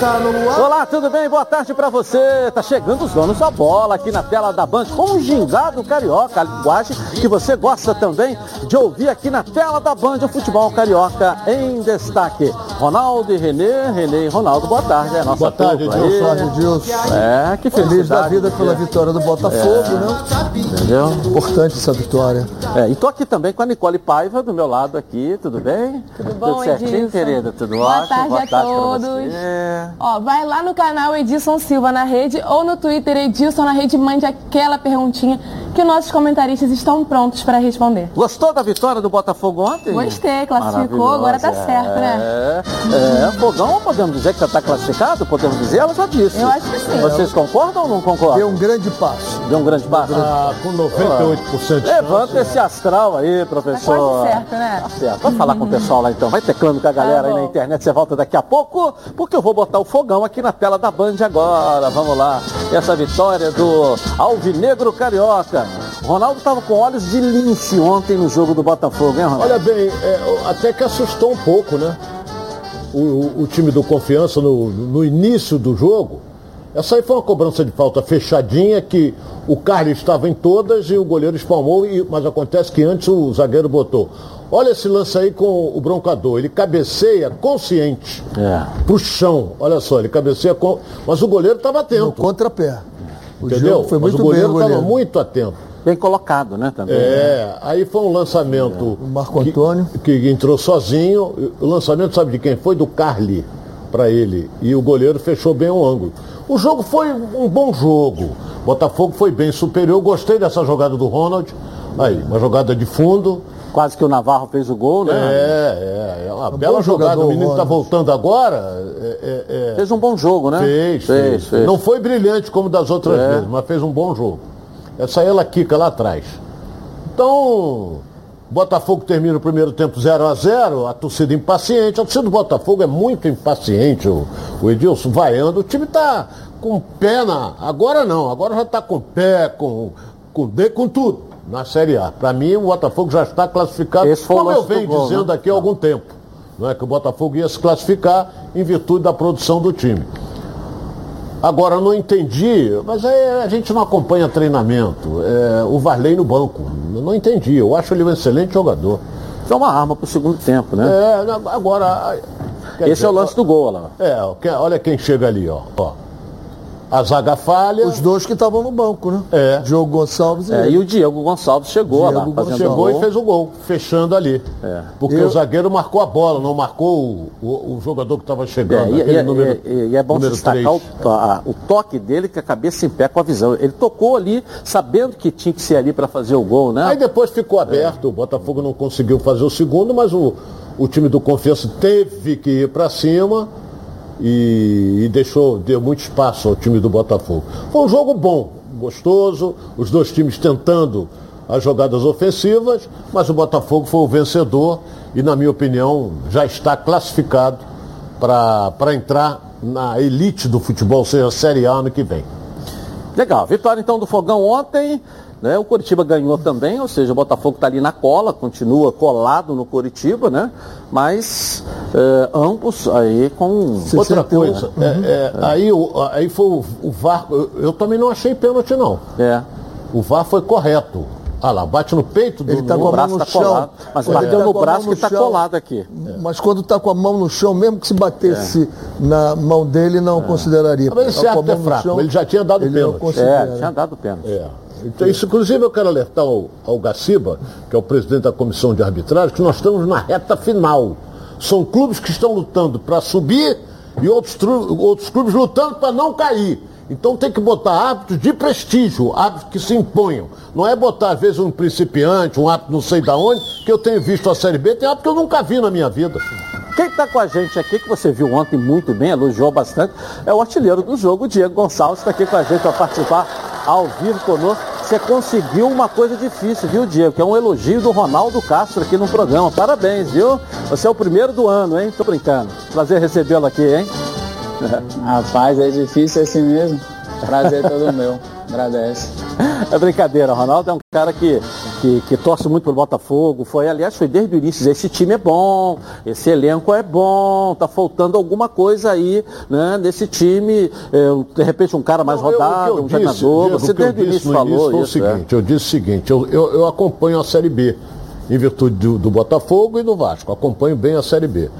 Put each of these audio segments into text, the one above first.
está no ar. Olá, tudo bem? Boa tarde para você. Tá chegando os donos da bola aqui na tela da Band com um gingado carioca, a linguagem que você gosta também de ouvir aqui na tela da Band, o futebol carioca em destaque. Ronaldo e Renê, Renê e Ronaldo, boa tarde. É nossa boa tarde, Edilson. É, que. Feliz da vida pela vitória do Botafogo, é. né? Entendeu? Importante essa vitória. É, e tô aqui também com a Nicole Paiva do meu lado aqui, tudo bem? Tudo bom, Tudo certinho, Edilson? querida? Tudo Boa ótimo? tarde boa a tarde todos. pra você. Ó, vai lá no canal Edilson Silva na rede ou no Twitter Edilson na rede, mande aquela perguntinha que nossos comentaristas estão prontos para responder. Gostou da vitória do Botafogo ontem? Gostei, classificou, agora tá certo, né? É, é, fogão, podemos dizer que já está classificado? Podemos dizer, ela já disse. Eu acho que sim. Vocês concordam ou não concordam? Deu um grande passo. Deu um grande passo? Ah, com 98% de Levanta chance. esse astral aí, professor. Tá quase certo, né? Tá certo. Vamos falar com o pessoal lá então. Vai teclando com a galera Tá aí na internet. Você volta daqui a pouco, porque eu vou botar o fogão aqui na tela da Band agora. Vamos lá. Essa vitória do Alvinegro Carioca. Ronaldo estava com olhos de lince ontem no jogo do Botafogo, hein, Ronaldo? Olha bem, é, até que assustou um pouco, né? O, o- o time do Confiança no, no início do jogo. Essa aí foi uma cobrança de falta fechadinha que o Carlos estava em todas e o goleiro espalmou, e- mas acontece que antes o zagueiro botou. Olha esse lance aí com o broncador, ele cabeceia consciente É. pro chão. Olha só, ele cabeceia com. Mas o goleiro estava No atento. contrapé. O Entendeu? foi mas muito o goleiro estava muito atento. Bem colocado, né, também. É, aí foi um lançamento. O Marco Antônio. Que, que entrou sozinho. O lançamento, sabe de quem foi? Do Carli para ele. E o goleiro fechou bem o ângulo. O jogo foi um bom jogo. Botafogo foi bem superior. Gostei dessa jogada do Ronald. Aí, uma jogada de fundo. Quase que o Navarro fez o gol, né? É, é, é uma bela bom jogada. jogador, O menino está voltando agora. É, é, é, Fez um bom jogo, né? Fez, fez. fez. Não foi brilhante como das outras É. vezes, mas fez um bom jogo. Essa aí ela quica lá atrás. Então, Botafogo termina o primeiro tempo 0 a 0 a torcida impaciente. A torcida do Botafogo é muito impaciente, o, o Edilson vaiando. O time está com o pé na. Agora não, agora já está com o pé, com, com D, com tudo na Série A. Para mim, o Botafogo já está classificado, Esse o como eu venho gol, dizendo né? aqui há algum tempo. Não é que o Botafogo ia se classificar em virtude da produção do time. Agora, eu não entendi, mas aí a gente não acompanha treinamento. É, o Varley no banco. Eu não entendi. Eu acho ele um excelente jogador. Foi uma arma pro segundo tempo, né? É, agora. Esse dizer, é o lance do gol, lá. É, olha quem chega ali, ó. ó. A zaga falha. Os dois que estavam no banco, né? É. Diogo Gonçalves e É, e o Diego Gonçalves chegou Diego lá, fazendo Chegou e fez o gol, fechando ali. É. Porque Eu- o zagueiro marcou a bola, não marcou o, o- o jogador que estava É, chegando. e, aquele e- número, e- e é bom destacar o, a- o toque dele, que a cabeça em pé com a visão. Ele tocou ali, sabendo que tinha que ser ali para fazer o gol, né? Aí depois ficou aberto, o Botafogo não conseguiu fazer o segundo, mas o, o time do Confiança teve que ir para cima e, e deixou, deu muito espaço ao time do Botafogo. Foi um jogo bom, gostoso, os dois times tentando as jogadas ofensivas, mas o Botafogo foi o vencedor e, na minha opinião, já está classificado para entrar na elite do futebol, seja, a Série A ano que vem. Legal, vitória então do Fogão ontem. Né? O Coritiba ganhou também, ou seja, o Botafogo está ali na cola, continua colado no Coritiba, né? Mas eh, ambos aí com. Outra 61, coisa, é, é, aí, o- aí foi o, o VAR, eu, eu também não achei pênalti não. É. O VAR foi correto. Ah lá, bate no peito do Ele tá no- com O a mão braço no está chão. colado. Mas Ele bateu tá no braço que está colado aqui. Mas quando tá com a mão no chão, mesmo que se batesse na mão dele, não consideraria. Mas Tá árbitro é no fraco, chão, ele já tinha dado ele não pênalti. É, tinha dado pênalti. Então, isso, inclusive, eu quero alertar ao, ao Gaciba, que é o presidente da comissão de arbitragem, que nós estamos na reta final. São clubes que estão lutando para subir e outros, outros clubes lutando para não cair. Então tem que botar árbitros de prestígio, árbitros que se imponham. Não é botar, às vezes, um principiante, um árbitro não sei da onde, que eu tenho visto a Série B, tem árbitro que eu nunca vi na minha vida. Quem está com a gente aqui, que você viu ontem muito bem, elogiou bastante, é o artilheiro do jogo, o Diego Gonçalves, está aqui com a gente para participar ao vivo conosco. Você conseguiu uma coisa difícil, viu, Diego? Que é um elogio do Ronaldo Castro aqui no programa. Parabéns, viu? Você é o primeiro do ano, hein? Tô brincando. Prazer recebê-lo aqui, hein? Rapaz, é difícil assim mesmo. Prazer todo meu. Agradece. É brincadeira, Ronaldo é um cara que que, que torce muito pelo Botafogo, foi, aliás, foi desde o início, esse time é bom, esse elenco é bom, tá faltando alguma coisa aí, né, nesse time, é, de repente um cara mais Não, rodado, eu um disse, jogador, você o que eu desde o início falou foi isso. o é. seguinte, eu disse o seguinte, eu, eu, eu acompanho a Série B, em virtude do, do Botafogo e do Vasco, acompanho bem a Série B.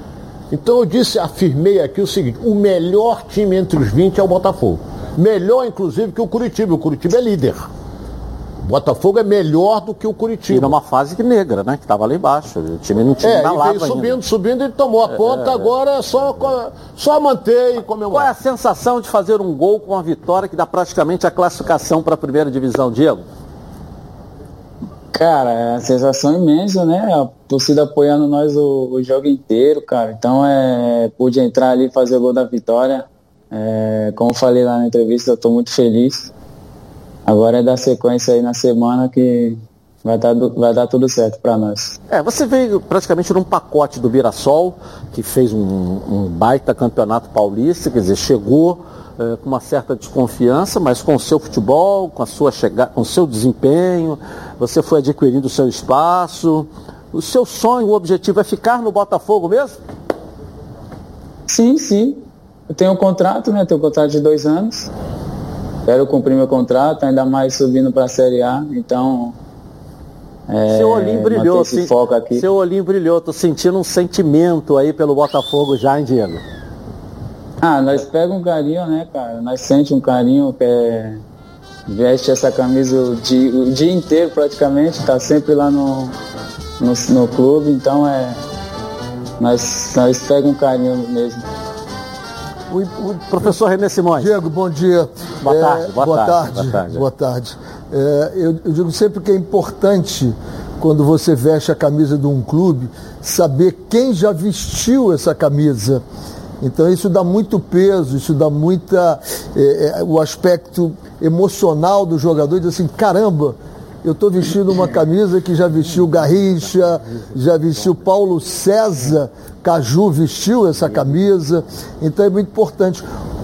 Então eu disse, afirmei aqui o seguinte, o melhor time entre os 20 é o Botafogo. Melhor, inclusive, que o Curitiba. O Curitiba é líder. O Botafogo é melhor do que o E Curitiba. numa fase que negra, né, que estava lá embaixo, o time não tinha É, na e lava veio ainda. subindo, subindo, ele tomou a ponta, agora é só, só manter e Qual é a comemorar. sensação de fazer um gol com a vitória que dá praticamente a classificação para a primeira divisão, Diego? Cara, é uma sensação imensa, né? Torcida apoiando nós o, o jogo inteiro, cara. Então, é, pude entrar ali e fazer o gol da vitória. É, como falei lá na entrevista, eu tô muito feliz. Agora é dar sequência aí na semana que vai dar, du- vai dar tudo certo para nós. É, você veio praticamente num pacote do Mirassol, que fez um, um baita campeonato paulista, quer dizer, chegou eh, com uma certa desconfiança, mas com o seu futebol, com a sua chegada, com o seu desempenho, você foi adquirindo o seu espaço. O seu sonho, o objetivo é ficar no Botafogo mesmo? Sim, sim. Eu tenho um contrato, né? Tenho um contrato de dois anos. Quero cumprir meu contrato, ainda mais subindo para a Série A. Então, é, seu olhinho brilhou, esse sim. foco aqui. Seu olhinho brilhou, tô sentindo um sentimento aí pelo Botafogo já, hein, Diego? Ah, nós pega um carinho, né, cara? Nós sente um carinho que é... veste essa camisa o dia, o dia inteiro praticamente, tá sempre lá no, no, no clube, então é. Nós, nós pega um carinho mesmo. O, o professor René Simões. Diego, bom dia. Boa É, tarde, boa tarde, tarde. boa tarde. boa tarde. É, eu, eu digo sempre que é importante, quando você veste a camisa de um clube, saber quem já vestiu essa camisa. Então isso dá muito peso, isso dá muita. é, é, o aspecto emocional do jogador, diz assim, caramba, eu estou vestindo uma camisa que já vestiu Garrincha, já vestiu Paulo César, Caju vestiu essa camisa, então é muito importante.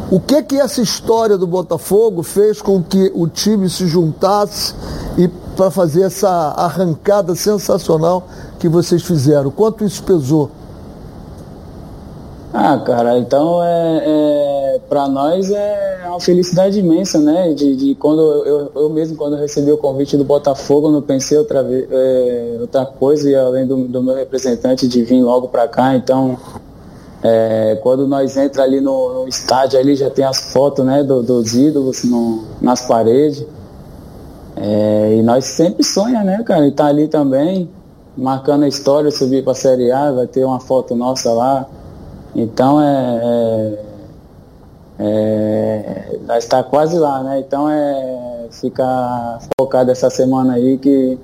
O que que essa história do Botafogo fez com que o time se juntasse e para fazer essa arrancada sensacional que vocês fizeram? Quanto isso pesou? Ah, cara, então é, é para nós é uma felicidade imensa, né? De, de quando eu, eu, mesmo quando recebi o convite do Botafogo, não pensei outra é, outra coisa e além do, do meu representante de vir logo para cá. Então, é, quando nós entra ali no, no estádio, ali já tem as fotos, né, do- dos ídolos no, nas paredes. É, e nós sempre sonha, né, cara? E tá ali também, marcando a história, subir para a Série A, vai ter uma foto nossa lá. Então é. É, é nós está quase lá, né? Então é ficar focado essa semana aí que,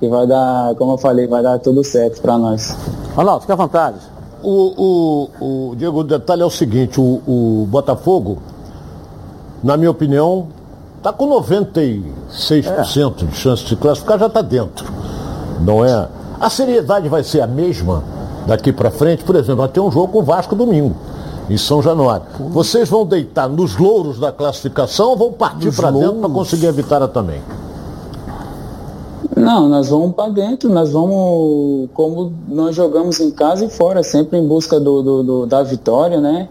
que vai dar, como eu falei, vai dar tudo certo para nós. Ronaldo, fica à vontade. O, o, o Diego, o detalhe é o seguinte, o, o Botafogo, na minha opinião, está com 96% de chance de classificar, já está dentro. Não é? A seriedade vai ser a mesma daqui para frente, por exemplo, vai ter um jogo com o Vasco domingo, em São Januário. Vocês vão deitar nos louros da classificação ou vão partir para dentro para conseguir a vitória também? Não, nós vamos para dentro, nós vamos, como nós jogamos em casa e fora, sempre em busca do, do- do- da vitória, né?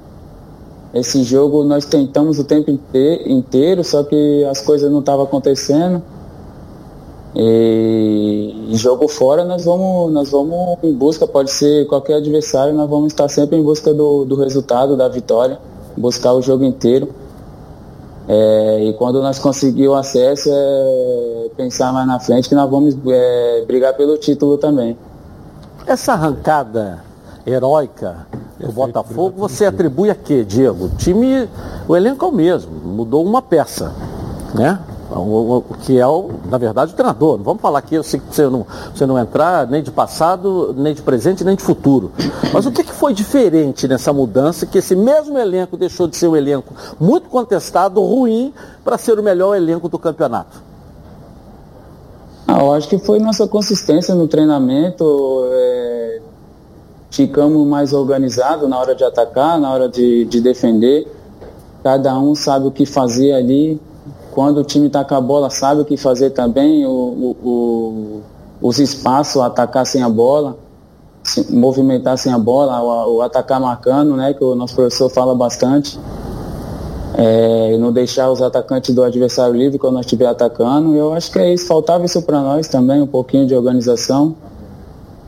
Esse jogo nós tentamos o tempo inte- inteiro, só que as coisas não estavam acontecendo. E, jogo fora nós vamos, nós vamos em busca, pode ser qualquer adversário, nós vamos estar sempre em busca do, do resultado, da vitória, buscar o jogo inteiro. É, e quando nós conseguir o acesso, é pensar mais na frente que nós vamos é, brigar pelo título também. Essa arrancada heróica do Botafogo, você atribui a quê, Diego? O time, o elenco é o mesmo, mudou uma peça, né? O, o- que é, o, na verdade, o treinador. Não vamos falar que você não, você não entrar nem de passado, nem de presente, nem de futuro. Mas o que, que foi diferente nessa mudança que esse mesmo elenco deixou de ser um elenco muito contestado, ruim, para ser o melhor elenco do campeonato? Ah, eu acho que foi nossa consistência no treinamento. é, ficamos mais organizados na hora de atacar, na hora de, de defender. Cada um sabe o que fazer ali. Quando o time está com a bola, sabe o que fazer também, o, o, o, os espaços, atacar sem a bola, se, movimentar sem a bola, o, atacar marcando, né, que o nosso professor fala bastante. É, não deixar os atacantes do adversário livre quando nós estiver atacando. Eu acho que é isso, faltava isso para nós também, um pouquinho de organização.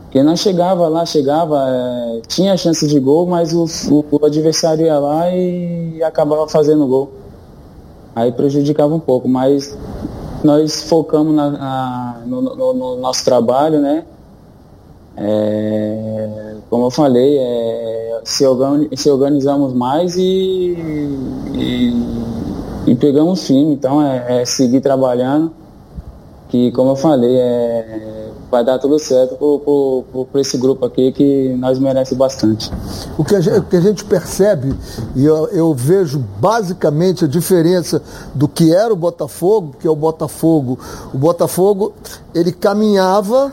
Porque nós chegava lá, chegava, é, tinha chance de gol, mas o, o, o, adversário ia lá e acabava fazendo gol. Aí prejudicava um pouco, mas nós focamos na, na, no, no, no, nosso trabalho, né? É, como eu falei, é, se, organi se, organizamos mais e, e, e pegamos firme. Então é, é seguir trabalhando, que como eu falei, é vai dar tudo certo para esse grupo aqui que nós merece bastante. O que a gente, que a gente percebe, e eu, eu, vejo basicamente a diferença do que era o Botafogo, que é o Botafogo. O Botafogo, ele caminhava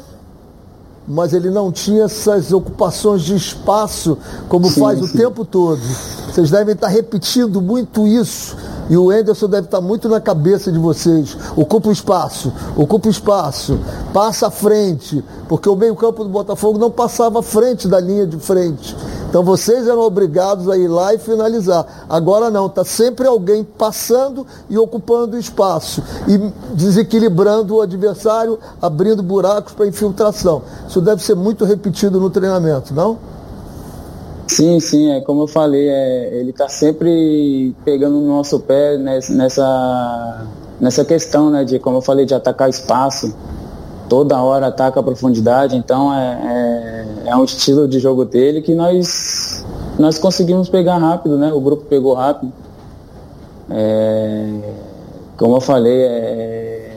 mas ele não tinha essas ocupações de espaço como sim, faz sim. o tempo todo. Vocês devem estar repetindo muito isso. E o Enderson deve estar muito na cabeça de vocês. Ocupa o espaço, ocupa o espaço, passa à frente, porque o meio-campo do Botafogo não passava à frente da linha de frente. Então vocês eram obrigados a ir lá e finalizar. Agora não, está sempre alguém passando e ocupando espaço e desequilibrando o adversário, abrindo buracos para infiltração. Isso deve ser muito repetido no treinamento, não? Sim, sim, é como eu falei, é, ele está sempre pegando no nosso pé nessa, nessa questão, né, de como eu falei, de atacar espaço toda hora ataca a profundidade, então é, é, é, um estilo de jogo dele que nós, nós conseguimos pegar rápido, né? O grupo pegou rápido. É, como eu falei, é,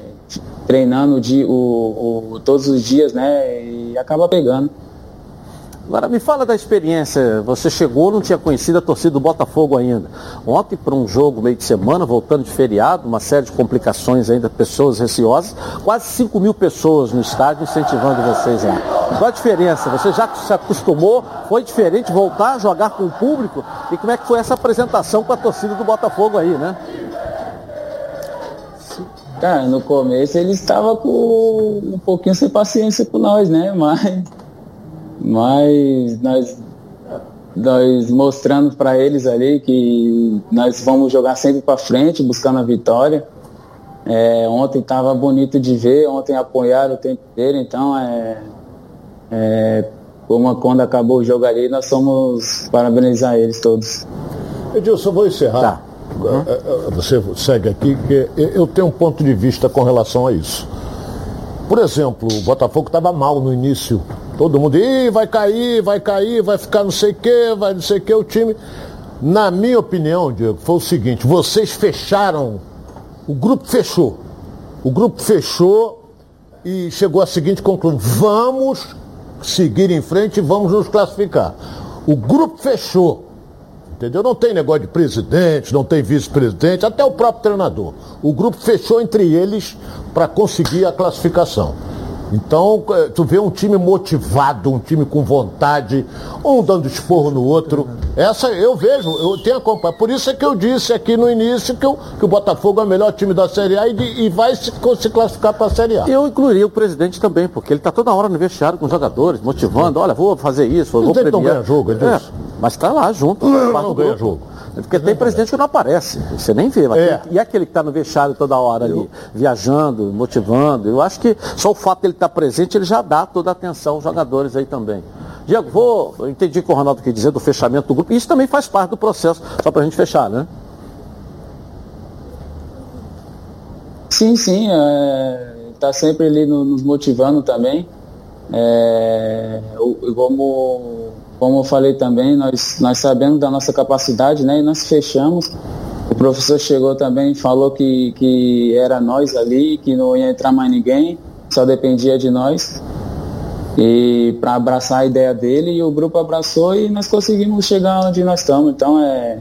treinando o, o, todos os dias, né? E acaba pegando. Agora me fala da experiência. Você chegou, não tinha conhecido a torcida do Botafogo ainda. Ontem, para um jogo meio de semana, voltando de feriado, uma série de complicações ainda, pessoas receosas, quase 5 mil pessoas no estádio incentivando vocês lá. Qual a diferença? Você já se acostumou? Foi diferente voltar a jogar com o público? E como é que foi essa apresentação com a torcida do Botafogo aí, né? Cara, no começo ele estava com um pouquinho sem paciência com nós, né? Mas mas nós, nós mostrando para eles ali que nós vamos jogar sempre para frente, buscando a vitória. É, ontem estava bonito de ver, ontem apoiaram o tempo inteiro, então é, é, como quando acabou o jogo ali, nós somos parabenizar eles todos. Edilson, vou encerrar. Tá. Uhum. Você segue aqui, que eu tenho um ponto de vista com relação a isso. Por exemplo, o Botafogo estava mal no início Todo mundo, Ih, vai cair, vai cair, vai ficar não sei o que, vai não sei o que, o time. Na minha opinião, Diego, foi o seguinte, vocês fecharam, o grupo fechou. O grupo fechou e chegou à seguinte conclusão, vamos seguir em frente e vamos nos classificar. O grupo fechou. Entendeu? Não tem negócio de presidente, não tem vice-presidente, até o próprio treinador. O grupo fechou entre eles para conseguir a classificação. Então, é, tu vê um time motivado, um time com vontade, um dando esporro no outro. Essa eu vejo, eu tenho acompanhado. Por isso é que eu disse aqui no início que, eu, que o Botafogo é o melhor time da Série A e, e vai se, se classificar para a Série A. Eu incluiria o presidente também, porque ele está toda hora no vestiário com os jogadores, motivando, olha, vou fazer isso, vou premiar. não ganha jogo, é, é Mas está lá junto. Não, não ganha jogo. Porque tem presidente que não aparece, você nem vê. É. e aquele que está no vestiário toda hora ali, viajando, motivando. Eu acho que só o fato de ele estar tá presente, ele já dá toda a atenção aos jogadores aí também. Diego, vou, eu entendi o que o Ronaldo quer dizer do fechamento do grupo. Isso também faz parte do processo, só para a gente fechar, né? Sim, sim. Está é, sempre ali no, nos motivando também. É, como como eu falei também, nós, nós sabemos da nossa capacidade, né? E nós fechamos. O professor chegou também e falou que, que era nós ali, que não ia entrar mais ninguém, só dependia de nós. E para abraçar a ideia dele, e o grupo abraçou e nós conseguimos chegar onde nós estamos. Então é,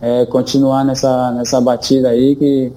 é continuar nessa, nessa batida aí que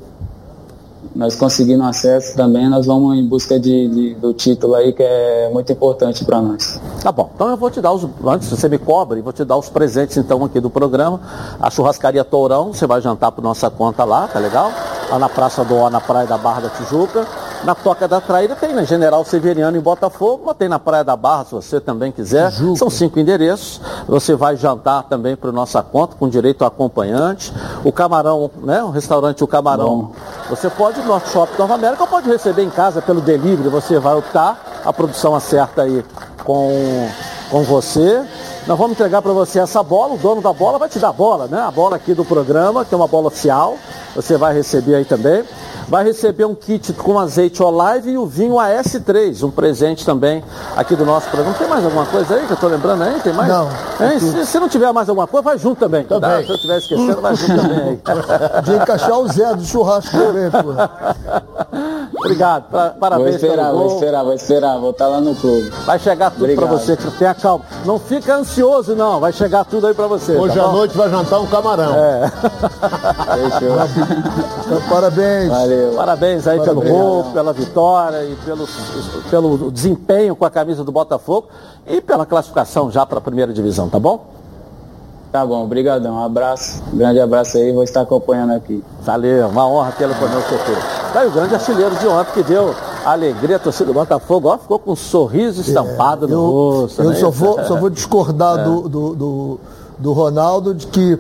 nós conseguindo acesso também, nós vamos em busca de, de do título aí, que é muito importante para nós. Tá bom, então eu vou te dar os, antes você me cobre, vou te dar os presentes então aqui do programa. A churrascaria Tourão, você vai jantar por nossa conta lá, tá legal? lá na Praça do O, na Praia da Barra da Tijuca. Na Toca da Traíra tem na General Severiano em Botafogo, mas tem na Praia da Barra, se você também quiser. Tijuca. São cinco endereços. Você vai jantar também para nossa conta, com direito a acompanhante. O Camarão, né? O restaurante O Camarão. Bom. Você pode ir no Shopping Nova América ou pode receber em casa pelo delivery. Você vai optar, a produção acerta aí com, com você. Nós vamos entregar para você essa bola, o dono da bola vai te dar a bola, né? A bola aqui do programa, que é uma bola oficial. Você vai receber aí também vai receber um kit com azeite Olive e o vinho AS3, um presente também aqui do nosso programa. Tem mais alguma coisa aí que eu estou lembrando aí? Tem mais? Não. Se, se, não tiver mais alguma coisa, vai junto também. também. Tá? Se eu estiver esquecendo, vai junto também aí. De encaixar o Zé do churrasco também, pô. Obrigado, pra, parabéns. Vou esperar, vou esperar, vou esperar, vou estar tá lá no clube. Vai chegar tudo para você, tenha calma. Não fica ansioso não, vai chegar tudo aí para você. Hoje tá à noite vai jantar um camarão. É. Então, parabéns. Valeu. Parabéns aí Parabéns. pelo gol, pela vitória e pelo, pelo desempenho com a camisa do Botafogo e pela classificação já para a primeira divisão, tá bom? Tá bom, obrigadão. Um abraço, um grande abraço aí, vou estar acompanhando aqui. Valeu, uma honra tê-lo conosco aqui. Tá aí o grande artilheiro de ontem que deu alegria a torcida do Botafogo, ó, ficou com um sorriso estampado é, no rosto. Eu né? só, vou, só vou discordar é. do, do, do, do Ronaldo de que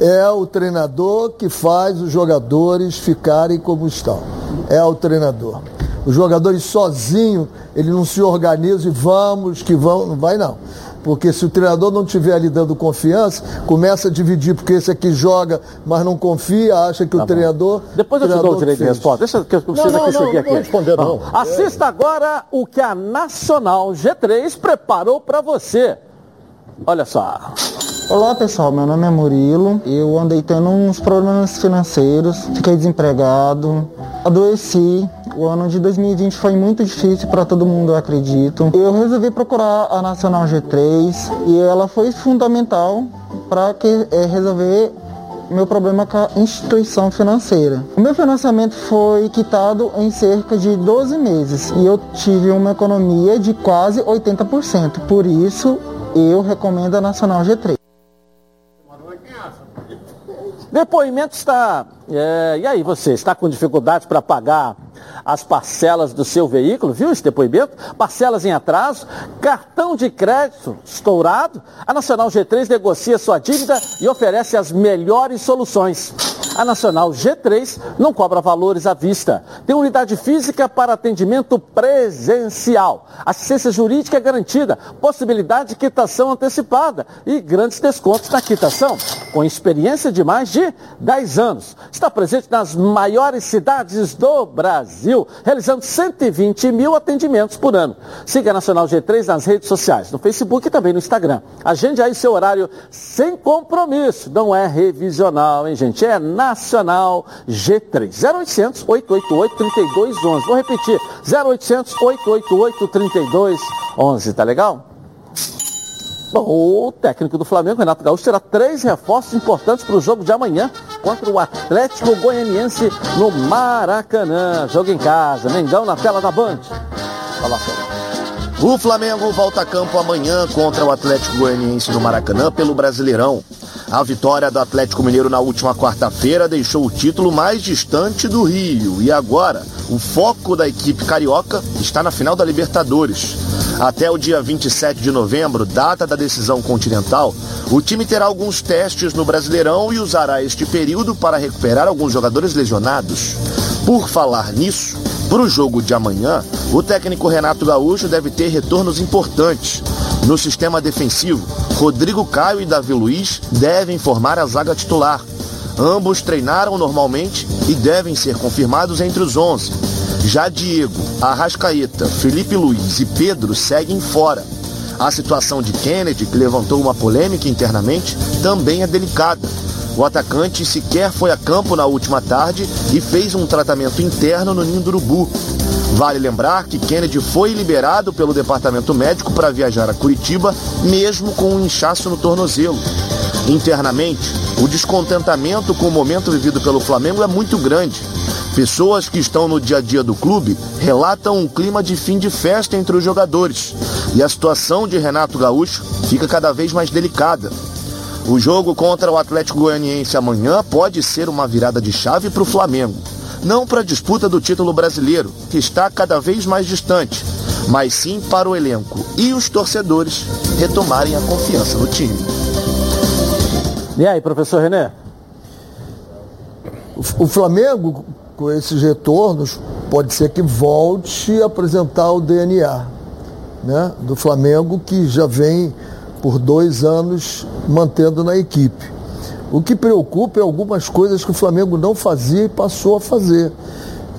é o treinador que faz os jogadores ficarem como estão. É o treinador. Os jogadores sozinho, ele não se organiza e vamos que vão, não vai não. Porque se o treinador não estiver ali dando confiança, começa a dividir, porque esse aqui joga, mas não confia, acha que tá o bom. treinador. Depois eu te dou o direito de resposta. Deixa que eu preciso não, não, aqui não, seguir aqui. Não responder, não. Assista agora o que a Nacional G3 preparou para você. Olha só. Olá pessoal, meu nome é Murilo. Eu andei tendo uns problemas financeiros, fiquei desempregado, adoeci. O ano de 2020 foi muito difícil para todo mundo, eu acredito. Eu resolvi procurar a Nacional G3 e ela foi fundamental para que é, resolver meu problema com a instituição financeira. O meu financiamento foi quitado em cerca de 12 meses e eu tive uma economia de quase 80%. Por isso, eu recomendo a Nacional G3. Depoimento está. É, e aí, você está com dificuldade para pagar as parcelas do seu veículo? Viu esse depoimento? Parcelas em atraso, cartão de crédito estourado. A Nacional G3 negocia sua dívida e oferece as melhores soluções. A Nacional G3 não cobra valores à vista. Tem unidade física para atendimento presencial. Assistência jurídica é garantida, possibilidade de quitação antecipada e grandes descontos na quitação. Com experiência de mais de 10 anos. Está presente nas maiores cidades do Brasil, realizando 120 mil atendimentos por ano. Siga a Nacional G3 nas redes sociais, no Facebook e também no Instagram. Agende aí seu horário sem compromisso. Não é revisional, hein, gente? É Nacional G3. 0800 888 3211. Vou repetir. 0800 888 3211. Tá legal? Bom, o técnico do Flamengo, Renato Gaúcho, terá três reforços importantes para o jogo de amanhã contra o Atlético Goianiense no Maracanã. Jogo em casa, Mengão na tela da Band. Fala, O Flamengo volta a campo amanhã contra o Atlético Goianiense no Maracanã pelo Brasileirão. A vitória do Atlético Mineiro na última quarta-feira deixou o título mais distante do Rio. E agora, o foco da equipe carioca está na final da Libertadores. Até o dia 27 de novembro, data da decisão continental, o time terá alguns testes no Brasileirão e usará este período para recuperar alguns jogadores lesionados. Por falar nisso, para o jogo de amanhã, o técnico Renato Gaúcho deve ter retornos importantes. No sistema defensivo, Rodrigo Caio e Davi Luiz devem formar a zaga titular. Ambos treinaram normalmente e devem ser confirmados entre os 11. Já Diego, Arrascaeta, Felipe Luiz e Pedro seguem fora. A situação de Kennedy, que levantou uma polêmica internamente, também é delicada. O atacante sequer foi a campo na última tarde e fez um tratamento interno no Ninho do Urubu. Vale lembrar que Kennedy foi liberado pelo departamento médico para viajar a Curitiba, mesmo com um inchaço no tornozelo. Internamente, o descontentamento com o momento vivido pelo Flamengo é muito grande. Pessoas que estão no dia a dia do clube relatam um clima de fim de festa entre os jogadores. E a situação de Renato Gaúcho fica cada vez mais delicada. O jogo contra o Atlético Goianiense amanhã pode ser uma virada de chave para o Flamengo. não para a disputa do título brasileiro, que está cada vez mais distante, mas sim para o elenco e os torcedores retomarem a confiança no time. E aí, professor René? O Flamengo, com esses retornos, pode ser que volte a apresentar o DNA né, do Flamengo, que já vem por dois anos mantendo na equipe. O que preocupa é algumas coisas que o Flamengo não fazia e passou a fazer.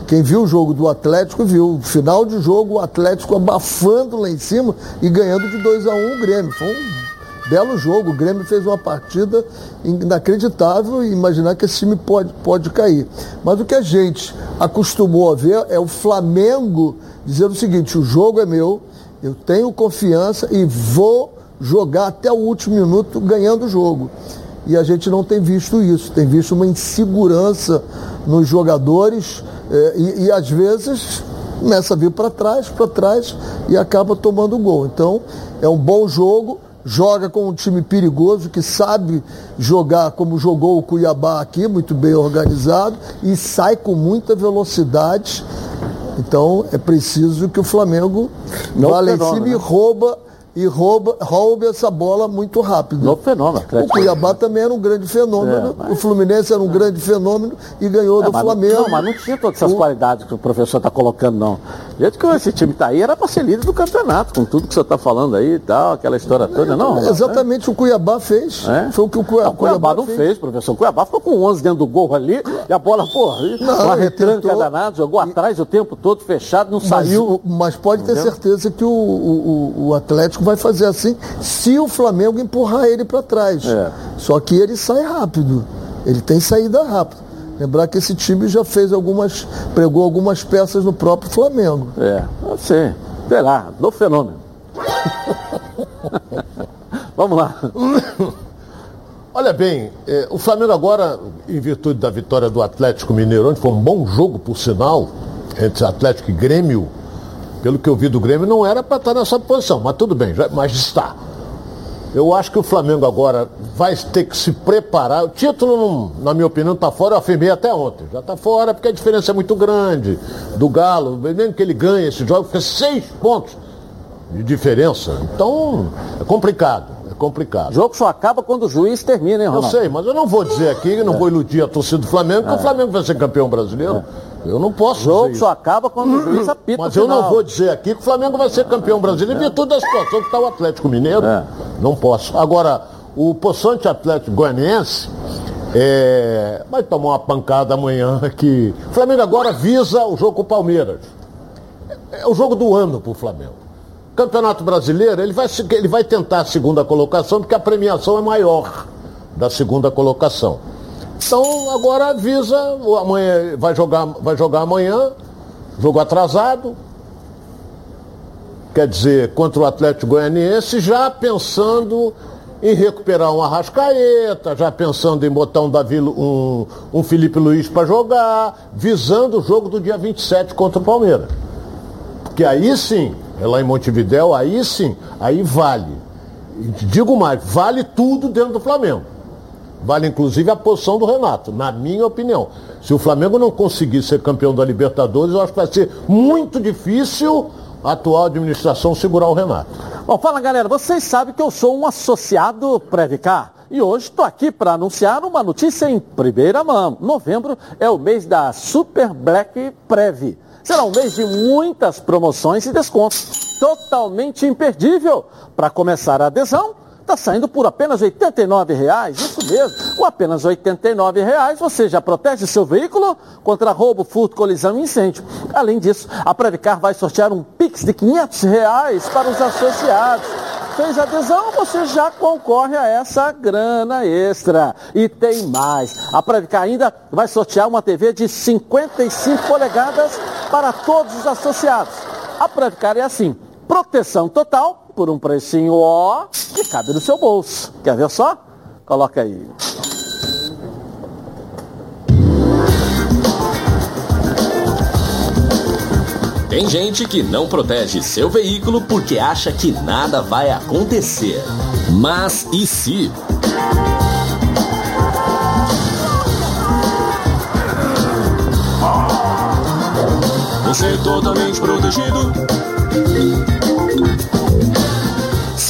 Quem viu o jogo do Atlético viu. Final de jogo, o Atlético abafando lá em cima e ganhando de 2 a 1 um o Grêmio. Foi um belo jogo. O Grêmio fez uma partida inacreditável e imaginar que esse time pode, pode cair. Mas o que a gente acostumou a ver é o Flamengo dizer o seguinte: o jogo é meu, eu tenho confiança e vou jogar até o último minuto ganhando o jogo. E a gente não tem visto isso, tem visto uma insegurança nos jogadores eh, e, e, às vezes começa a vir para trás, para trás e acaba tomando gol. Então é um bom jogo, joga com um time perigoso que sabe jogar como jogou o Cuiabá aqui, muito bem organizado e sai com muita velocidade. Então é preciso que o Flamengo não cima e né? rouba e rouba, rouba essa bola muito rápido. No fenômeno. O Cuiabá também era um grande fenômeno, é, mas... o Fluminense era um grande fenômeno e ganhou é, do Flamengo. Não, mas não tinha todas essas o... qualidades que o professor está colocando, não. Jeito que esse time está aí, era para ser líder do campeonato, com tudo que você está falando aí e tal, aquela história toda, não? Exatamente o Cuiabá fez. É? Foi o que o Cuiabá, não, o Cuiabá não fez. fez. professor. O Cuiabá ficou com 11 dentro do gol ali e a bola, porra, uma retranca tentou... danada, jogou atrás o tempo todo fechado, não mas, saiu. Mas pode ter certeza que o, o, o Atlético vai fazer assim se o Flamengo empurrar ele para trás. É. Só que ele sai rápido. Ele tem saída rápida. Lembrar que esse time já fez algumas. pregou algumas peças no próprio Flamengo. É, não sei. Será, no fenômeno. Vamos lá. Olha bem, eh, o Flamengo agora, em virtude da vitória do Atlético Mineiro, onde foi um bom jogo, por sinal, entre Atlético e Grêmio, pelo que eu vi do Grêmio, não era para estar nessa posição, mas tudo bem, já, mas está. Eu acho que o Flamengo agora vai ter que se preparar. O título, não, na minha opinião, está fora. Eu afirmei até ontem. Já está fora porque a diferença é muito grande do Galo. Mesmo que ele ganhe esse jogo, fica seis pontos de diferença. Então, é complicado. É complicado. O jogo só acaba quando o juiz termina, hein, Ronaldo? Eu sei, mas eu não vou dizer aqui, não é. vou iludir a torcida do Flamengo, que o é. Flamengo vai ser campeão brasileiro. É. Eu não posso O jogo só acaba quando o juiz apita Mas eu não vou dizer aqui que o Flamengo vai ser campeão brasileiro em virtude da situação que está o Atlético Mineiro. É. Não posso. Agora, o possante Atlético Goianiense é, vai tomar uma pancada amanhã que o Flamengo agora visa o jogo com o Palmeiras. É o jogo do ano para o Flamengo. Campeonato Brasileiro, ele vai, ele vai tentar a segunda colocação porque a premiação é maior da segunda colocação. Então agora avisa, amanhã vai jogar, vai jogar amanhã, jogo atrasado. Quer dizer, contra o Atlético Goianiense, já pensando em recuperar um Arrascaeta, já pensando em botar um Davi, um, um Felipe Luiz para jogar, visando o jogo do dia 27 contra o Palmeiras. Porque aí sim, é lá em Montevidéu, aí sim, aí vale. Digo mais, vale tudo dentro do Flamengo. Vale inclusive a posição do Renato, na minha opinião. Se o Flamengo não conseguir ser campeão da Libertadores, eu acho que vai ser muito difícil a atual administração segurar o Renato. Bom, fala galera, vocês sabem que eu sou um associado Previcar. E hoje estou aqui para anunciar uma notícia em primeira mão. Novembro é o mês da Super Black Prev. Será um mês de muitas promoções e descontos. Totalmente imperdível. Para começar a adesão, Está saindo por apenas R$ 89,00, isso mesmo. Com apenas R$ 89,00 você já protege seu veículo contra roubo, furto, colisão e incêndio. Além disso, a Previcar vai sortear um Pix de 500 reais para os associados. Fez adesão, você já concorre a essa grana extra. E tem mais. A Previcar ainda vai sortear uma TV de 55 polegadas para todos os associados. A Previcar é assim, proteção total por um precinho ó que cabe no seu bolso. Quer ver só? Coloca aí. Tem gente que não protege seu veículo porque acha que nada vai acontecer. Mas e se? Você totalmente protegido.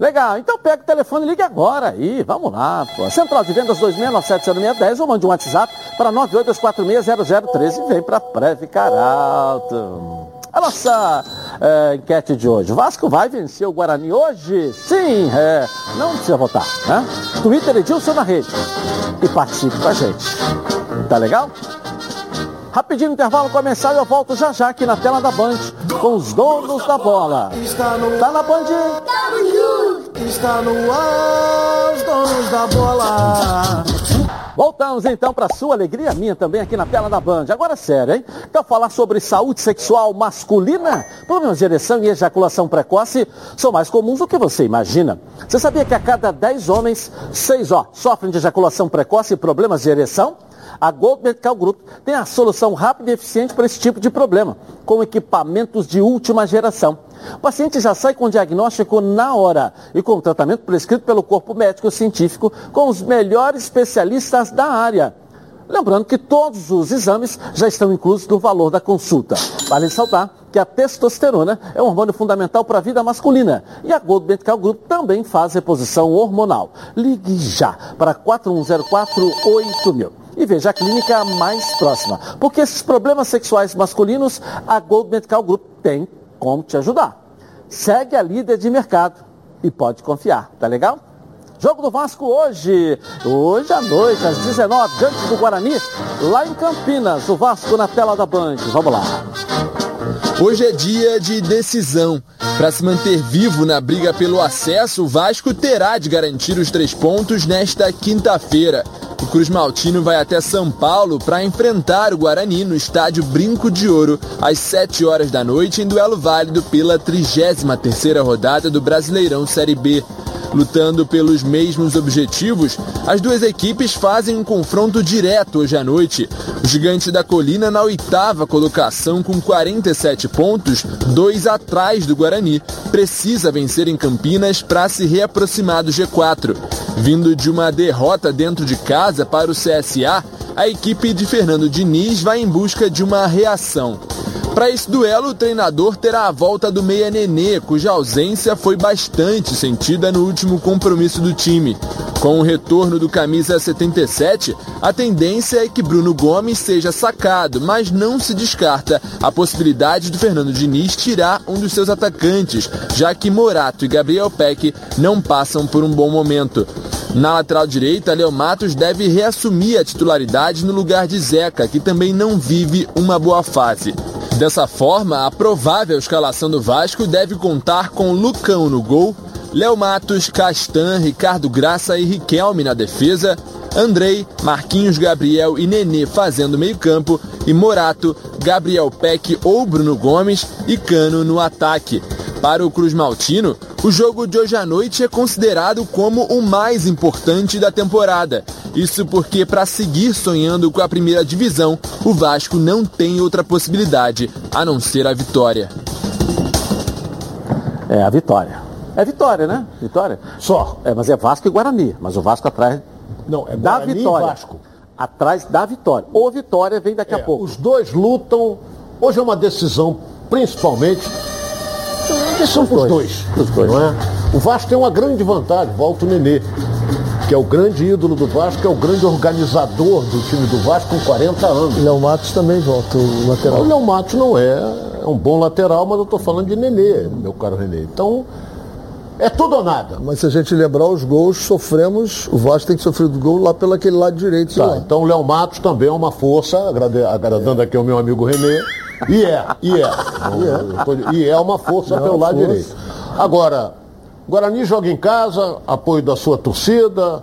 Legal, então pega o telefone e ligue agora aí, vamos lá. Pô. Central de Vendas 26970610 ou mande um WhatsApp para 982460013 e vem para Previcar Alto. A nossa é, enquete de hoje. Vasco vai vencer o Guarani hoje? Sim, é. Não precisa votar, né? Twitter Edilson na rede. E participe com a gente. Tá legal? Rapidinho intervalo começar e eu volto já já aqui na tela da Band com os donos da bola. Tá na Band? Está no ar, os donos da bola. Voltamos então para sua alegria, minha também aqui na tela da Band. Agora sério, hein? Então falar sobre saúde sexual masculina, problemas de ereção e ejaculação precoce são mais comuns do que você imagina. Você sabia que a cada 10 homens, 6 ó, sofrem de ejaculação precoce e problemas de ereção? A Gold Medical Group tem a solução rápida e eficiente para esse tipo de problema, com equipamentos de última geração. O paciente já sai com diagnóstico na hora e com o tratamento prescrito pelo corpo médico científico com os melhores especialistas da área. Lembrando que todos os exames já estão inclusos no valor da consulta. Vale ressaltar que a testosterona é um hormônio fundamental para a vida masculina e a Gold Medical Group também faz reposição hormonal. Ligue já para 41048000 e veja a clínica mais próxima, porque esses problemas sexuais masculinos a Gold Medical Group tem como te ajudar. Segue a líder de mercado e pode confiar, tá legal? Jogo do Vasco hoje, hoje à noite, às 19 diante do Guarani, lá em Campinas, o Vasco na tela da Band. Vamos lá. Hoje é dia de decisão. Para se manter vivo na briga pelo acesso, o Vasco terá de garantir os três pontos nesta quinta-feira. O Cruz Maltino vai até São Paulo para enfrentar o Guarani no estádio Brinco de Ouro às 7 horas da noite em duelo válido pela 33ª rodada do Brasileirão Série B. Lutando pelos mesmos objetivos, as duas equipes fazem um confronto direto hoje à noite. O Gigante da Colina na oitava colocação com 47 pontos, dois atrás do Guarani, precisa vencer em Campinas para se reaproximar do G4. Vindo de uma derrota dentro de casa para o CSA, a equipe de Fernando Diniz vai em busca de uma reação. Para esse duelo, o treinador terá a volta do Meia Nenê, cuja ausência foi bastante sentida no último compromisso do time. Com o retorno do camisa 77, a tendência é que Bruno Gomes seja sacado, mas não se descarta a possibilidade do Fernando Diniz tirar um dos seus atacantes, já que Morato e Gabriel Peck não passam por um bom momento. Na lateral direita, Léo Matos deve reassumir a titularidade no lugar de Zeca, que também não vive uma boa fase. Dessa forma, a provável escalação do Vasco deve contar com Lucão no gol, Léo Matos, Castan, Ricardo Graça e Riquelme na defesa, Andrei, Marquinhos Gabriel e Nenê fazendo meio-campo e Morato, Gabriel Peck ou Bruno Gomes e Cano no ataque. Para o Cruz Maltino, o jogo de hoje à noite é considerado como o mais importante da temporada. Isso porque, para seguir sonhando com a primeira divisão, o Vasco não tem outra possibilidade a não ser a vitória. É a vitória. É vitória, né? Vitória. Só. É, mas é Vasco e Guarani. Mas o Vasco atrás Não, é da Guarani e vitória. Vasco. Atrás da vitória. Ou vitória vem daqui a É, pouco. Os dois lutam. Hoje é uma decisão, principalmente. Decisão para os dois. Os dois. Não é? O Vasco tem uma grande vantagem, volta o Nenê, que é o grande ídolo do Vasco, que é o grande organizador do time do Vasco com 40 anos. Léo Matos também volta, o O lateral. Léo Matos não é, é um bom lateral, mas eu estou falando de Nenê, meu caro Renê. Então, é tudo ou nada. Mas se a gente lembrar os gols, sofremos. O Vasco tem que sofrer do gol lá pelo aquele lado direito. Tá, então o Léo Matos também é uma força, agradando aqui ao meu amigo Renê. E é, e é. Eu tô- E é uma força Não, pelo lado força. direito. Agora, Guarani joga em casa, apoio da sua torcida,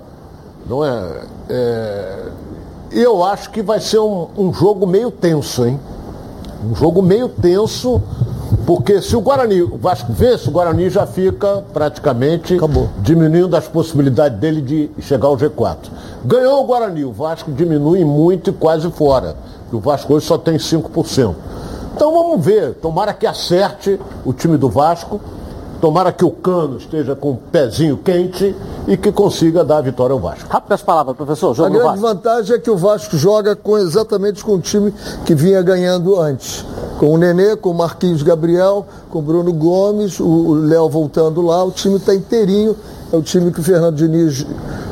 não é? é eu acho que vai ser um, um jogo meio tenso, hein? Um jogo meio tenso, Porque se o Guarani, o Vasco vence, o Guarani já fica praticamente Acabou. diminuindo as possibilidades dele de chegar ao G4. Ganhou o Guarani, o Vasco diminui muito e quase fora. O Vasco hoje só tem 5%. Então vamos ver, tomara que acerte o time do Vasco, tomara que o Cano esteja com o pezinho quente e que consiga dar a vitória ao Vasco. Rápidas palavras, professor. A Jogo do grande Vasco. vantagem é que o Vasco joga com exatamente com o time que vinha ganhando antes. Com o Nenê, com o Marquinhos Gabriel, com o Bruno Gomes, o o Léo voltando lá, o time está inteirinho. É o time que o Fernando Diniz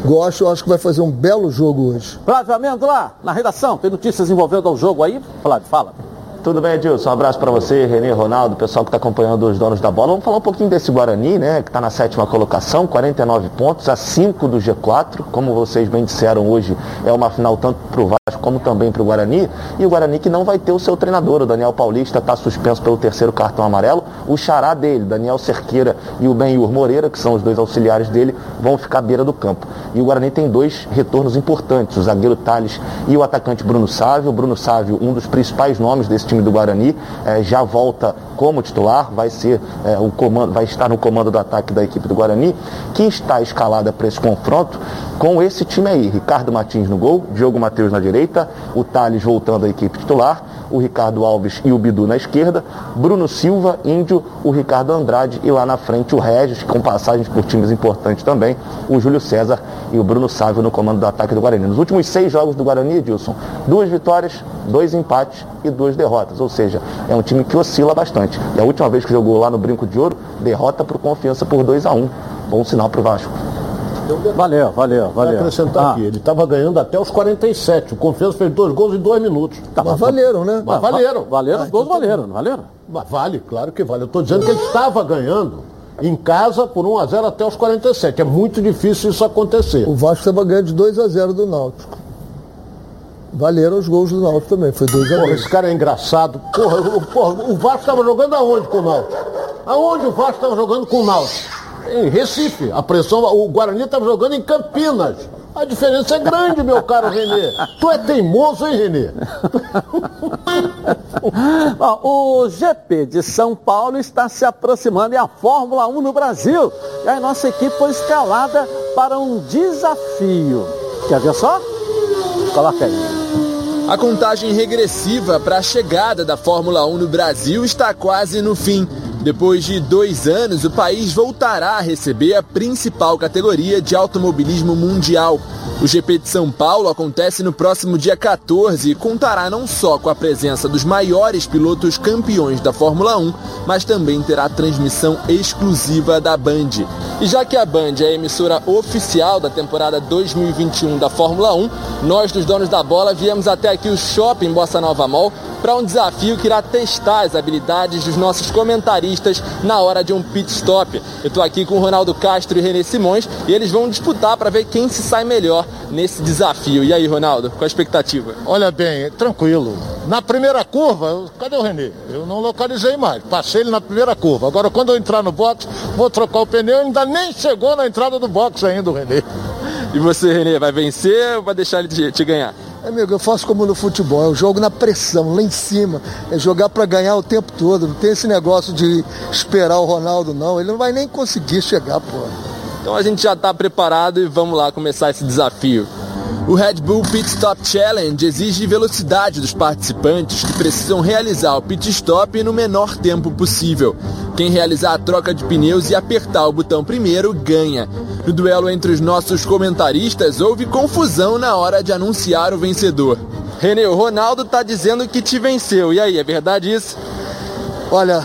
gosta, eu acho que vai fazer um belo jogo hoje. Flávio Amêndola, na redação, tem notícias envolvendo o jogo aí? Flávio, fala. Tudo bem, Edilson? Um abraço para você, Renê, Ronaldo, pessoal que está acompanhando os donos da bola. Vamos falar um pouquinho desse Guarani, né? Que está na sétima colocação, 49 pontos, a 5 do G4. Como vocês bem disseram hoje, é uma final tanto para o Vasco como também para o Guarani. E o Guarani que não vai ter o seu treinador, o Daniel Paulista, está suspenso pelo terceiro cartão amarelo. O xará dele, Daniel Cerqueira e o Benhur Moreira, que são os dois auxiliares dele, vão ficar à beira do campo. E o Guarani tem dois retornos importantes, o zagueiro Thales e o atacante Bruno Sávio. O Bruno Sávio, um dos principais nomes desse time do Guarani, eh, já volta como titular, vai ser eh, o comando, vai estar no comando do ataque da equipe do Guarani, que está escalada para esse confronto com esse time aí. Ricardo Martins no gol, Diogo Matheus na direita, o Thales voltando à equipe titular, o Ricardo Alves e o Bidu na esquerda, Bruno Silva, Índio, o Ricardo Andrade e lá na frente o Regis, com passagens por times importantes também, o Júlio César e o Bruno Sávio no comando do ataque do Guarani. Nos últimos seis jogos do Guarani, Edilson, duas vitórias, dois empates e duas derrotas, ou seja, é um time que oscila bastante. E a última vez que jogou lá no Brinco de Ouro, derrota por confiança por 2 a 1 Bom sinal para o Vasco. Valeu, valeu, Vai valeu. acrescentar Ah, aqui, ele estava ganhando até os 47. O Confiança fez dois gols em dois minutos. Mas valeram, né? Mas valeram. Valeram, os gols valeram, não valeram? Mas vale, claro que vale. Eu estou dizendo que ele estava ganhando em casa por 1 a 0 até os 47. É muito difícil isso acontecer. O Vasco estava ganhando de 2 a 0 do Náutico. Valeram os gols do Náutico também, foi 2 a Porra, 2 esse cara é engraçado. Porra, o- porra, o Vasco estava jogando aonde com o Náutico? Aonde o Vasco estava jogando com o Náutico? Em Recife. A pressão, o Guarani estava jogando em Campinas. A diferença é grande, meu caro Renê. Tu é teimoso, hein, Renê? Bom, o GP de São Paulo está se aproximando e a Fórmula 1 no Brasil. E a nossa equipe foi escalada para um desafio. Quer ver só? Coloca aí. A contagem regressiva para a chegada da Fórmula 1 no Brasil está quase no fim. Depois de dois anos, o país voltará a receber a principal categoria de automobilismo mundial. O GP de São Paulo acontece no próximo dia 14 e contará não só com a presença dos maiores pilotos campeões da Fórmula 1, mas também terá transmissão exclusiva da Band. E já que a Band é a emissora oficial da temporada 2021 da Fórmula 1, nós dos donos da bola viemos até aqui o Shopping Bossa Nova Mall para um desafio que irá testar as habilidades dos nossos comentaristas na hora de um pit stop. Eu estou aqui com o Ronaldo Castro e René Simões e eles vão disputar para ver quem se sai melhor nesse desafio. E aí, Ronaldo, qual a expectativa? Olha bem, tranquilo. Na primeira curva, eu- cadê o Renê? Eu não localizei mais. Passei ele na primeira curva. Agora, quando eu entrar no box, vou trocar o pneu. Ainda nem chegou na entrada do box ainda, o Renê. E você, René, vai vencer ou vai deixar ele te ganhar? Amigo, eu faço como no futebol, eu jogo na pressão, lá em cima. É jogar para ganhar o tempo todo. Não tem esse negócio de esperar o Ronaldo, não. Ele não vai nem conseguir chegar, pô. Então a gente já está preparado e vamos lá começar esse desafio. O Red Bull Pit Stop Challenge exige velocidade dos participantes que precisam realizar o pit stop no menor tempo possível. Quem realizar a troca de pneus e apertar o botão primeiro ganha. No duelo entre os nossos comentaristas, houve confusão na hora de anunciar o vencedor. René, o Ronaldo tá dizendo que te venceu. E aí, é verdade isso? Olha,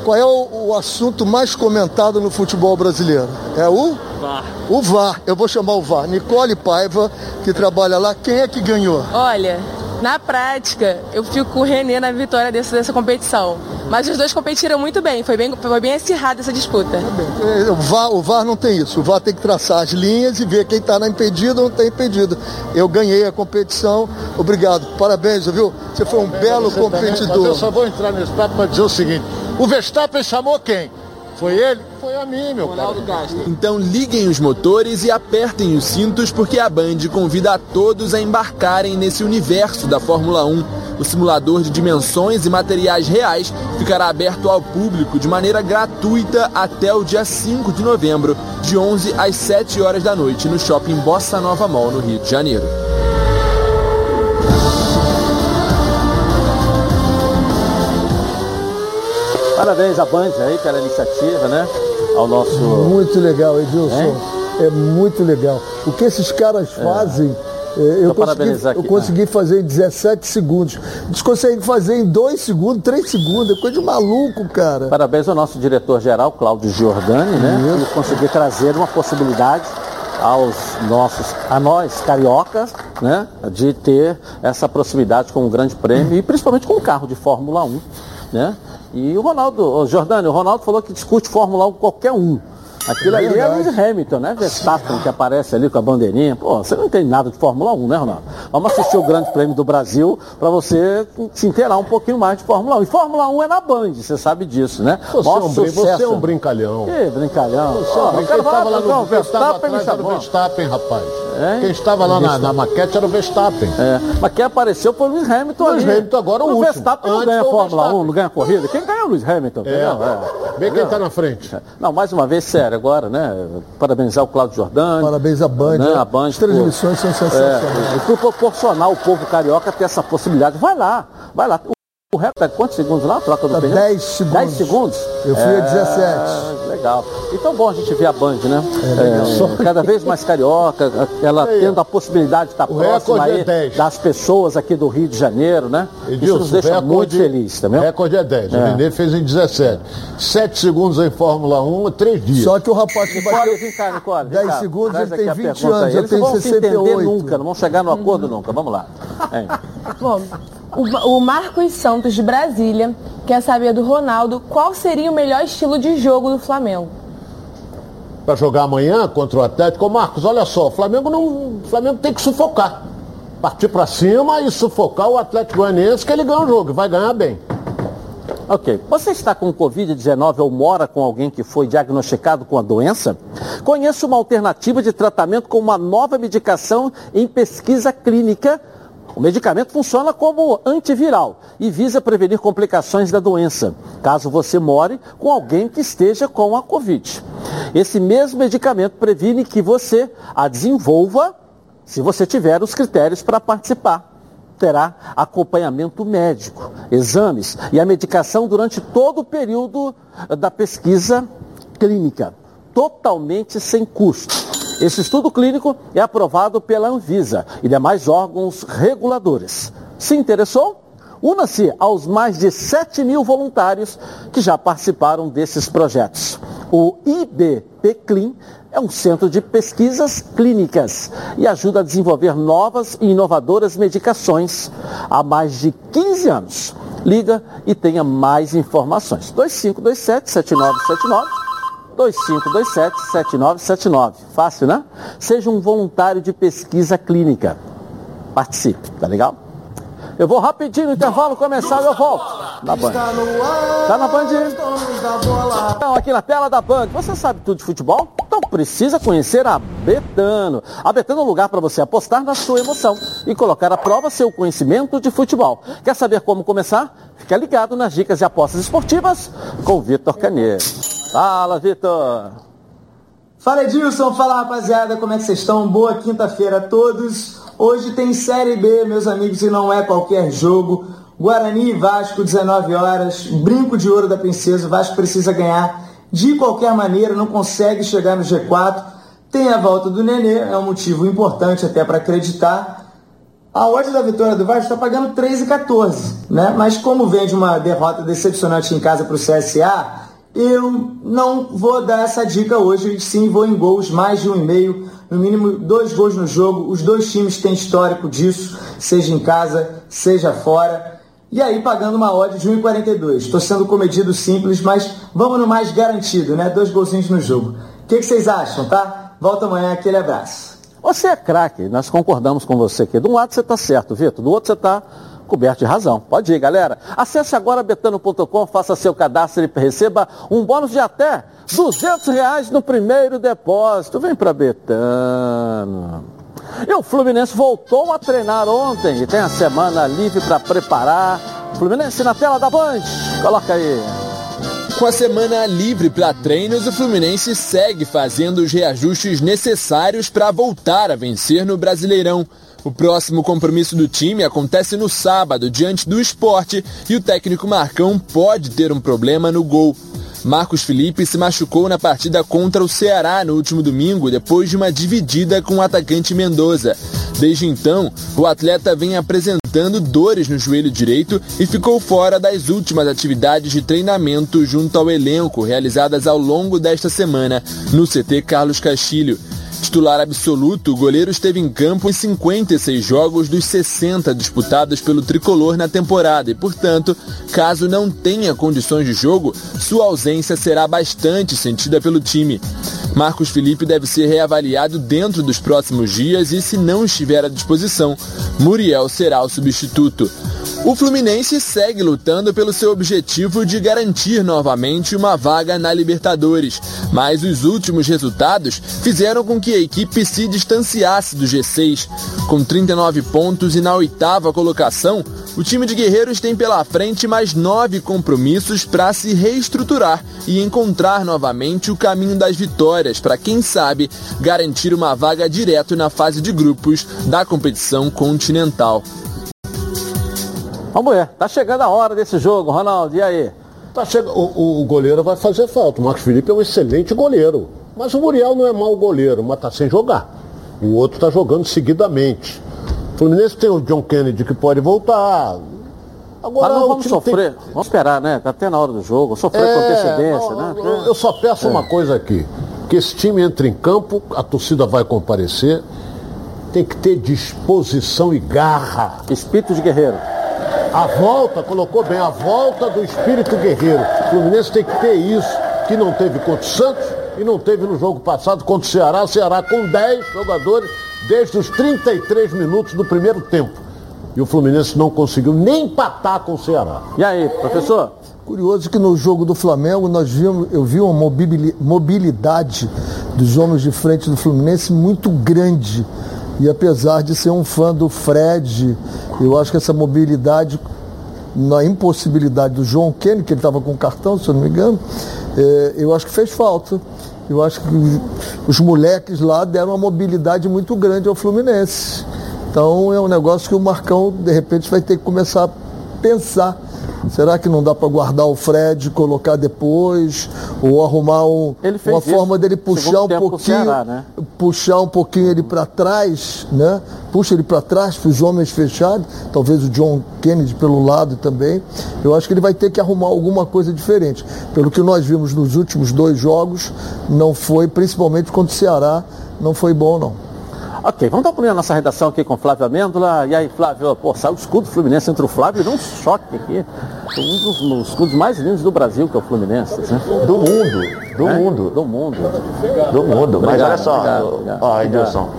qual é o, o assunto mais comentado no futebol brasileiro? É o? VAR. O VAR. Eu vou chamar o VAR. Nicole Paiva, que trabalha lá. Quem é que ganhou? Olha, na prática, eu fico com o Renê na vitória desse, dessa competição. Mas os dois competiram muito bem, foi bem, foi bem acirrada essa disputa. É, O VAR, o VAR não tem isso. O VAR tem que traçar as linhas e ver quem está na impedida ou não está impedido. Eu ganhei a competição. Obrigado. Parabéns, viu? Você foi um belo Você também, Mas eu competidor. só vou entrar nesse papo para dizer o seguinte: o Verstappen chamou quem? Foi ele? Foi a mim, meu Ronaldo cara. Castro. Então liguem os motores e apertem os cintos porque a Band convida a todos a embarcarem nesse universo da Fórmula 1. O simulador de dimensões e materiais reais ficará aberto ao público de maneira gratuita até o dia 5 de novembro, de 11 às 7 horas da noite, no shopping Bossa Nova Mall, no Rio de Janeiro. Parabéns à Band aí pela iniciativa, né? Ao nosso. Muito legal, Edilson. É, é muito legal. O que esses caras fazem. É. Eu, consegui, eu consegui, fazer em 17 segundos. Eles conseguem fazer em 2 segundos, 3 segundos. É coisa de maluco, cara. Parabéns ao nosso diretor-geral, Cláudio Giordani, né? Que conseguiu trazer uma possibilidade aos nossos, a nós cariocas, né, de ter essa proximidade com o Grande Prêmio e principalmente com o carro de Fórmula 1, né? E o Ronaldo, o Jordani, o Ronaldo falou que discute Fórmula 1 com qualquer um. Aquilo ali é Lewis Hamilton, né? Verstappen que aparece ali com a bandeirinha. Pô, você não entende nada de Fórmula 1, né, Ronaldo? Vamos assistir o Grande Prêmio do Brasil para você se inteirar um pouquinho mais de Fórmula 1. E Fórmula 1 é na Band, você sabe disso, né? Você, é um, você é um brincalhão. Que brincalhão? Você é um brincalhão. Quem estava lá no Verstappen, o Verstappen, rapaz. É? Quem estava lá na, na, maquete era o Verstappen. É. Mas quem apareceu foi o Lewis Hamilton Lewis ali. Hamilton agora o, o último. Verstappen não ganha Fórmula 1, não ganha corrida. Quem ganha é o Lewis Hamilton. É. é. Vê quem está na frente. Não, mais uma vez, sério, agora, né? Parabenizar o Cláudio Jordani. Parabéns à Band. Né? A Band As transmissões por, são sensacionais. É, e por proporcionar o povo carioca ter essa possibilidade. Vai lá, vai lá. O recorde é quantos segundos lá? Troca do Tá pneu? 10 segundos. 10 segundos? Eu fui a 17. Legal. Então bom a gente ver a Band, né? legal. É, cada vez mais carioca, ela Aí, tendo a possibilidade de estar o próxima é aí 10. das pessoas aqui do Rio de Janeiro, né? Isso Edilson, nos deixa recorde- muito feliz, tá O vendo? recorde é 10. O É. Nenê fez em 17. 7 segundos em Fórmula 1, 3 dias. Só que o rapaz que bateu. vem cá, Nicole. vem 10 cá. segundos, Traz ele tem a 20 pergunta anos, eu Eles tenho não vão se entender 68. nunca, não vão chegar no acordo nunca. Vamos lá. Bom, o, o Marcos Santos de Brasília quer saber do Ronaldo qual seria o melhor estilo de jogo do Flamengo. Para jogar amanhã contra o Atlético. Ô Marcos, olha só, o Flamengo não. O Flamengo tem que sufocar. Partir para cima e sufocar o Atlético Goianiense que ele ganha o jogo, vai ganhar bem. Ok. Você está com Covid-19 ou mora com alguém que foi diagnosticado com a doença? Conheça uma alternativa de tratamento com uma nova medicação em pesquisa clínica. O medicamento funciona como antiviral e visa prevenir complicações da doença, caso você more com alguém que esteja com a Covid. Esse mesmo medicamento previne que você a desenvolva se você tiver os critérios para participar terá acompanhamento médico, exames e a medicação durante todo o período da pesquisa clínica, totalmente sem custo. Esse estudo clínico é aprovado pela Anvisa e demais órgãos reguladores. Se interessou? Una-se aos mais de 7 mil voluntários que já participaram desses projetos. O IBPCLIN é um centro de pesquisas clínicas e ajuda a desenvolver novas e inovadoras medicações há mais de 15 anos. Liga e tenha mais informações. 2527-7979. 2527-7979. Fácil, né? Seja um voluntário de pesquisa clínica. Participe, tá legal? Eu vou rapidinho no intervalo começar e eu volto. Na Band. Tá na Band? Então, aqui na tela da Band. Você sabe tudo de futebol? Então precisa conhecer a Betano. A Betano é um lugar para você apostar na sua emoção e colocar à prova seu conhecimento de futebol. Quer saber como começar? Fica ligado nas dicas de apostas esportivas com o Vitor Caneiro. Fala, Vitor. Fala Edilson, fala rapaziada, como é que vocês estão? Boa quinta-feira a todos. Hoje tem Série B, meus amigos, e não é qualquer jogo. Guarani e Vasco, 19 horas. Brinco de ouro da princesa. O Vasco precisa ganhar de qualquer maneira, não consegue chegar no G4. Tem a volta do Nenê, é um motivo importante até para acreditar. A odd da vitória do Vasco está pagando 3,14, né? Mas como vem de uma derrota decepcionante em casa para o CSA, eu não vou dar essa dica hoje, sim vou em gols, mais de um e meio, no mínimo dois gols no jogo. Os dois times têm histórico disso, seja em casa, seja fora. E aí pagando uma odd de 1,42. Estou sendo comedido simples, mas vamos no mais garantido, né? Dois golzinhos no jogo. O que, que vocês acham, tá? Volta amanhã, aquele abraço. Você é craque, nós concordamos com você aqui. De um lado você está certo, Vitor, do outro você está coberto de razão. Pode ir, galera. Acesse agora betano.com, faça seu cadastro e receba um bônus de até 200 reais no primeiro depósito. Vem para Betano. E o Fluminense voltou a treinar ontem e tem a semana livre para preparar. Fluminense na tela da Band. Coloca aí. Com a semana livre para treinos, o Fluminense segue fazendo os reajustes necessários para voltar a vencer no Brasileirão. O próximo compromisso do time acontece no sábado, diante do esporte, e o técnico Marcão pode ter um problema no gol. Marcos Felipe se machucou na partida contra o Ceará no último domingo, depois de uma dividida com o atacante Mendoza. Desde então, o atleta vem apresentando dores no joelho direito e ficou fora das últimas atividades de treinamento junto ao elenco realizadas ao longo desta semana no CT Carlos Castilho. Titular absoluto, o goleiro esteve em campo em 56 jogos dos 60 disputados pelo tricolor na temporada e, portanto, caso não tenha condições de jogo, sua ausência será bastante sentida pelo time. Marcos Felipe deve ser reavaliado dentro dos próximos dias e, se não estiver à disposição, Muriel será o substituto. O Fluminense segue lutando pelo seu objetivo de garantir novamente uma vaga na Libertadores, mas os últimos resultados fizeram com que a equipe se distanciasse do G6. Com 39 pontos e na oitava colocação, o time de Guerreiros tem pela frente mais nove compromissos para se reestruturar e encontrar novamente o caminho das vitórias para, quem sabe, garantir uma vaga direto na fase de grupos da competição continental. Vamos ver, tá chegando a hora desse jogo, Ronaldo, e aí? Tá chegando, o, o goleiro vai fazer falta. O Marcos Felipe é um excelente goleiro. Mas o Muriel não é mau goleiro, mas tá sem jogar. O outro está jogando seguidamente. O Fluminense tem o John Kennedy que pode voltar. Agora mas não vamos sofrer, tem... vamos esperar, né? Tá até na hora do jogo, sofrer é, com antecedência, né? Eu, eu só peço é. uma coisa aqui, que esse time entre em campo, a torcida vai comparecer, tem que ter disposição e garra. Espírito de guerreiro. A volta, colocou bem, a volta do espírito guerreiro. O Fluminense tem que ter isso, que não teve contra o Santos e não teve no jogo passado contra o Ceará. O Ceará com 10 jogadores desde os 33 minutos do primeiro tempo. E o Fluminense não conseguiu nem empatar com o Ceará. E aí, professor? Curioso que no jogo do Flamengo nós vimos, eu vi uma mobilidade dos homens de frente do Fluminense muito grande. E apesar de ser um fã do Fred, eu acho que essa mobilidade, na impossibilidade do João Kenny, que ele estava com cartão, se eu não me engano, é, eu acho que fez falta. Eu acho que os, moleques lá deram uma mobilidade muito grande ao Fluminense. Então é um negócio que o Marcão, de repente, vai ter que começar a pensar Será que não dá para guardar o Fred, colocar depois, ou arrumar um, uma forma dele puxar um pouquinho, Ceará, né? puxar um pouquinho ele para trás, né? Puxa ele para trás para os homens fechados, talvez o John Kennedy pelo lado também. Eu acho que ele vai ter que arrumar alguma coisa diferente. Pelo que nós vimos nos últimos dois jogos, não foi, principalmente contra o Ceará, não foi bom não. Ok, vamos dar uma a nossa redação aqui com Flávio Amêndola. E aí, Flávio, pô, saiu o escudo Fluminense entre o Flávio e deu um choque aqui. Um dos, dos escudos mais lindos do Brasil, que é o Fluminense. Né? Do mundo, do é? mundo. Do mundo. Do mundo. Obrigado, Mas olha só, obrigado, obrigado, ó, Edilson.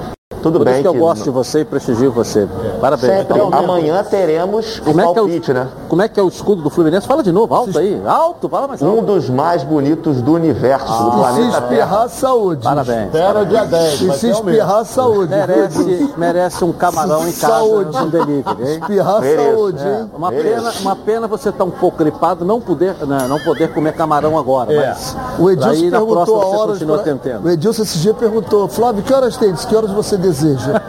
Tudo Por bem. Isso que eu gosto de você e prestigio você. Parabéns. Sempre. Então, amanhã teremos o como palpite, é, é o, né? Como é que é o escudo do Fluminense? Fala de novo, alto aí. Alto, fala mais alto. Um dos mais bonitos do universo, ah, do planeta se espirrar, saúde. Parabéns. Espera dia 10. E se espirrar, saúde. Merece, merece um camarão em casa. Saúde. Um delivery, hein? Espirrar, saúde, é, uma, pena, uma pena você estar tá um pouco gripado, não poder, não, né, não poder comer camarão agora. É. Mas o Edilson perguntou a horas. Pra... O Edilson esse dia perguntou, Flávio, que horas tem? Que horas você deseja?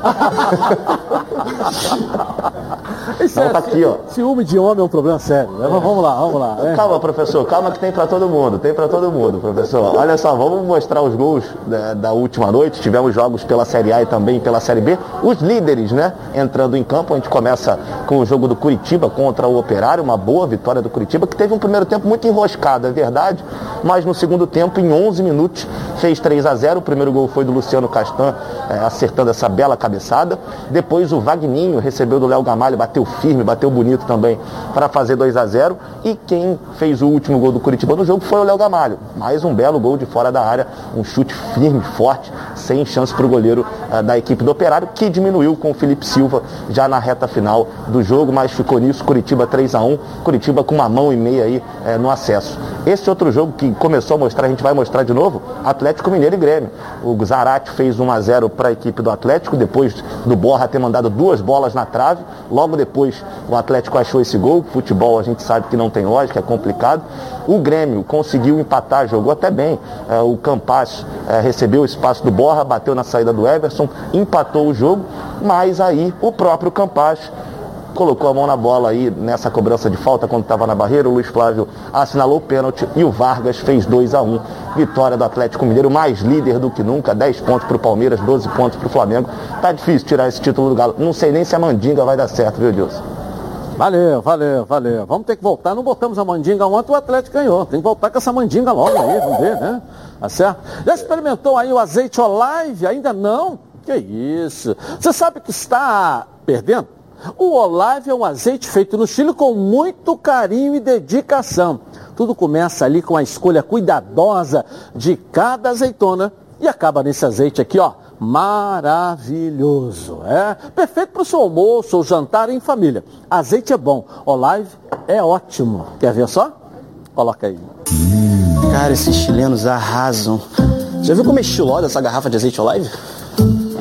Isso Não, é, tá aqui, ó. Ciúme de homem é um problema sério. Né? Vamos lá, vamos lá. Né? Calma, professor, calma que tem para todo mundo, tem para todo mundo, professor. Olha só, vamos mostrar os gols da, da, última noite. Tivemos jogos pela Série A e também pela Série B. Os líderes, né, entrando em campo. A gente começa com o jogo do Curitiba contra o Operário, uma boa vitória do Curitiba, que teve um primeiro tempo muito enroscado, é verdade, mas no segundo tempo, em 11 minutos, fez 3 a 0 O primeiro gol foi do Luciano Castan, é, acertando essa bela cabeçada. Depois o Vagninho recebeu do Léo Gamalho bateu firme, bateu bonito também para fazer 2 a 0 e quem fez o último gol do Curitiba no jogo foi o Léo Gamalho. Mais um belo gol de fora da área, um chute firme, forte, sem chance para o goleiro uh, da equipe do Operário, que diminuiu com o Felipe Silva já na reta final do jogo, mas ficou nisso, Curitiba 3 a 1 Curitiba com uma mão e meia aí uh, no acesso. Esse outro jogo que começou a mostrar, a gente vai mostrar de novo, Atlético Mineiro e Grêmio. O Zarate fez 1 a 0 para a equipe do Atlético, depois do Borra ter mandado duas bolas na trave, logo depois o Atlético achou esse gol, futebol a gente sabe que não tem lógica, é complicado. O Grêmio conseguiu empatar, jogou até bem. É, o Campas é, recebeu o espaço do Borra, bateu na saída do Everson, empatou o jogo, mas aí o próprio Campas colocou a mão na bola aí nessa cobrança de falta quando estava na barreira. O Luiz Flávio assinalou o pênalti e o Vargas fez 2 a 1 Vitória do Atlético Mineiro, mais líder do que nunca. 10 pontos para o Palmeiras, 12 pontos para o Flamengo. Tá difícil tirar esse título do Galo. Não sei nem se a mandinga vai dar certo, viu, Dilson? Valeu, valeu, valeu. Vamos ter que voltar. Não botamos a mandinga ontem, o Atlético ganhou. Tem que voltar com essa mandinga logo aí, vamos ver, né? Tá certo? Já experimentou aí o azeite Olive? Ainda não? Que isso? Você sabe que está perdendo? O Olive é um azeite feito no Chile com muito carinho e dedicação. Tudo começa ali com a escolha cuidadosa de cada azeitona e acaba nesse azeite aqui, ó, maravilhoso. É perfeito para o seu almoço ou jantar em família. Azeite é bom, Olive é ótimo. Quer ver só? Coloca aí. Cara, esses chilenos arrasam. Já viu como é estilosa essa garrafa de azeite Olive?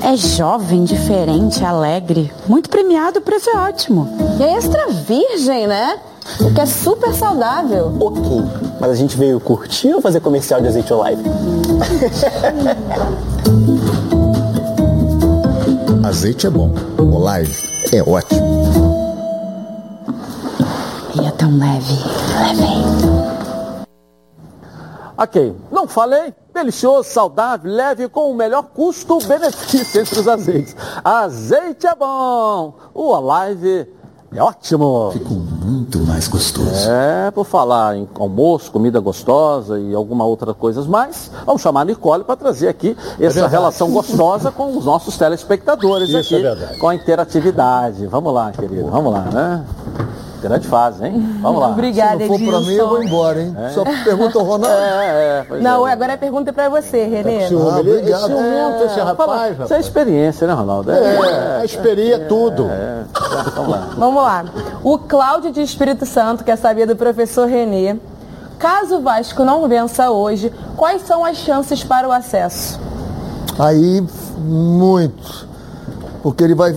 É jovem, diferente, alegre. Muito premiado, o preço é ótimo. E é extra virgem, né? O que é super saudável. Ok, mas a gente veio curtir ou fazer comercial de azeite Olive? azeite é bom, Olive é ótimo. E é tão leve, leve. Ok, não falei? Delicioso, saudável, leve com o melhor custo-benefício entre os azeites. Azeite é bom, o Olive é ótimo. Ficou muito mais gostoso. É, por falar em almoço, comida gostosa e alguma outra coisa mais, vamos chamar a Nicole para trazer aqui essa é relação gostosa com os nossos telespectadores Isso aqui, é com a interatividade. Vamos lá, querido, vamos lá, né? Grande fase, hein? Vamos lá. Obrigada, Se não for para mim, eu vou embora, hein? É. Só pergunta ao Ronaldo. É, é, não, é. agora a pergunta é para você, Renê. É ah, obrigado. Esse, é, esse rapaz, Isso é experiência, né, Ronaldo? É, a experiência é tudo. Vamos lá. Vamos lá. O Cláudio de Espírito Santo quer saber do professor Renê. Caso o Vasco não vença hoje, quais são as chances para o acesso? Aí, muito. Porque ele vai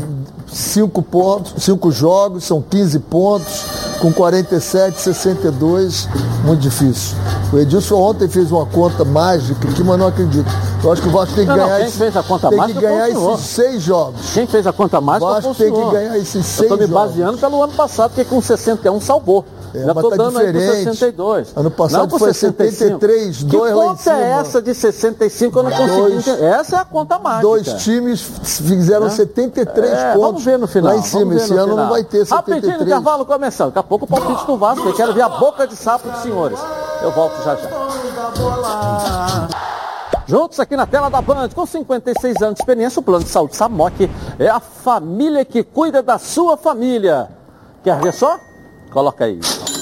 cinco pontos, cinco jogos, são 15 pontos, com 47, 62, muito difícil. O Edilson ontem fez uma conta mágica que, mas não acredito. Eu acho que o Vasco tem que não, ganhar. Não, quem fez a conta tem mágica que ganhar esses seis jogos. Quem fez a conta mágica o Vasco tem que ganhar esses seis jogos. Estou me baseando pelo ano passado, que com 61 salvou. É, Já tô tá dando diferente. aí 62. Ano passado não foi 65. 73, que lá em cima. é essa de 65 eu não consegui dois, entender. Essa é a conta mágica. Dois times fizeram é? 73 é, pontos vamos ver no final. lá em cima. Esse ano final. não vai ter 73. Rapidinho, intervalo começando. Daqui a pouco o palpite do Vasco. Eu quero ver a boca de sapo dos senhores. Eu volto já já. Juntos aqui na tela da Band, com 56 anos de experiência, o Plano de Saúde Samok é a família que cuida da sua família. Quer ver só? Coloca aí.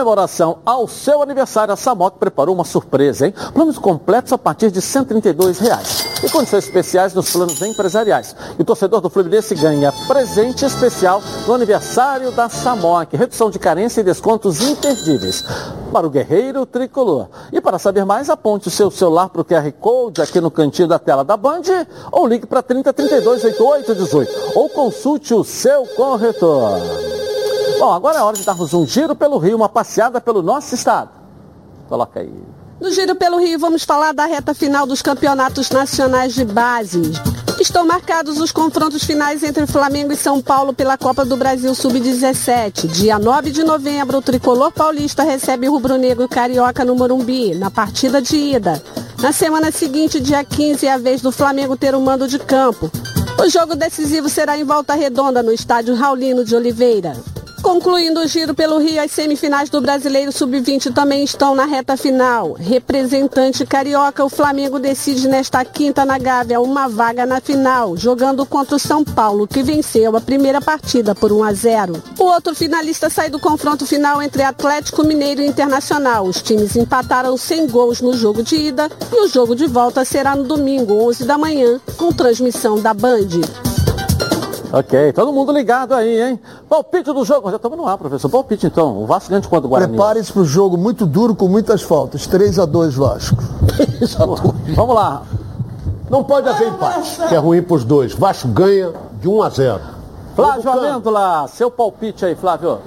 Comemoração ao seu aniversário, a Samok preparou uma surpresa, hein? Planos completos a partir de 132 reais. E condições especiais nos planos empresariais. E o torcedor do Fluminense ganha presente especial no aniversário da Samok. Redução de carência e descontos imperdíveis. Para o guerreiro tricolor. E para saber mais, aponte o seu celular para o QR Code aqui no cantinho da tela da Band ou ligue para 3032 8818 ou consulte o seu corretor. Bom, agora é hora de darmos um giro pelo Rio, uma passeada pelo nosso estado. Coloca aí. No Giro pelo Rio, vamos falar da reta final dos campeonatos nacionais de base. Estão marcados os confrontos finais entre Flamengo e São Paulo pela Copa do Brasil Sub-17. Dia 9 de novembro, o tricolor paulista recebe o rubro-negro carioca no Morumbi, na partida de ida. Na semana seguinte, dia 15, é a vez do Flamengo ter o mando de campo. O jogo decisivo será em volta redonda no estádio Raulino de Oliveira. Concluindo o giro pelo Rio, as semifinais do Brasileiro Sub-20 também estão na reta final. Representante carioca, o Flamengo decide nesta quinta na Gávea uma vaga na final, jogando contra o São Paulo, que venceu a primeira partida por 1 a 0. O outro finalista sai do confronto final entre Atlético Mineiro e Internacional. Os times empataram sem gols no jogo de ida e o jogo de volta será no domingo, 11 da manhã, com transmissão da Band. Ok, todo mundo ligado aí, hein? Palpite do jogo. Já estamos no ar, professor. Palpite então. O Vasco ganha de quanto Guarani? Prepare-se para o jogo muito duro, com muitas faltas. 3 a 2 Vasco. Vamos lá. Não pode haver empate, que é ruim para os dois. Vasco ganha de 1 a 0. Flávio Amêndola, seu palpite aí, Flávio.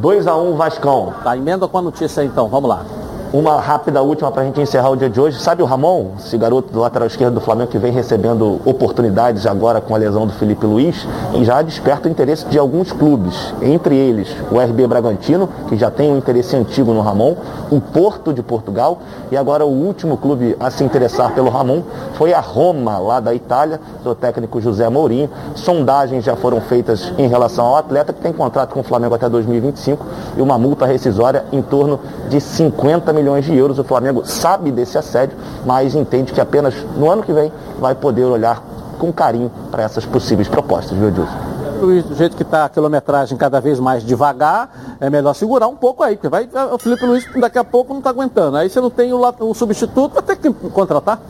2x1 Vascão. Tá, emenda com a notícia aí então. Vamos lá. Uma rápida última para a gente encerrar o dia de hoje. Sabe o Ramon, esse garoto do lateral esquerdo do Flamengo que vem recebendo oportunidades agora com a lesão do Felipe Luiz e já desperta o interesse de alguns clubes, entre eles o RB Bragantino, que já tem um interesse antigo no Ramon, o Porto de Portugal e agora o último clube a se interessar pelo Ramon foi a Roma, lá da Itália, do técnico José Mourinho. Sondagens já foram feitas em relação ao atleta que tem contrato com o Flamengo até 2025 e uma multa rescisória em torno de 50 milhões de euros. O Flamengo sabe desse assédio, mas entende que apenas no ano que vem vai poder olhar com carinho para essas possíveis propostas, viu, Edilson? do jeito que está a quilometragem cada vez mais devagar, é melhor segurar um pouco aí, porque vai, o Felipe Luiz daqui a pouco não está aguentando. Aí você não tem o, o substituto, vai ter que contratar.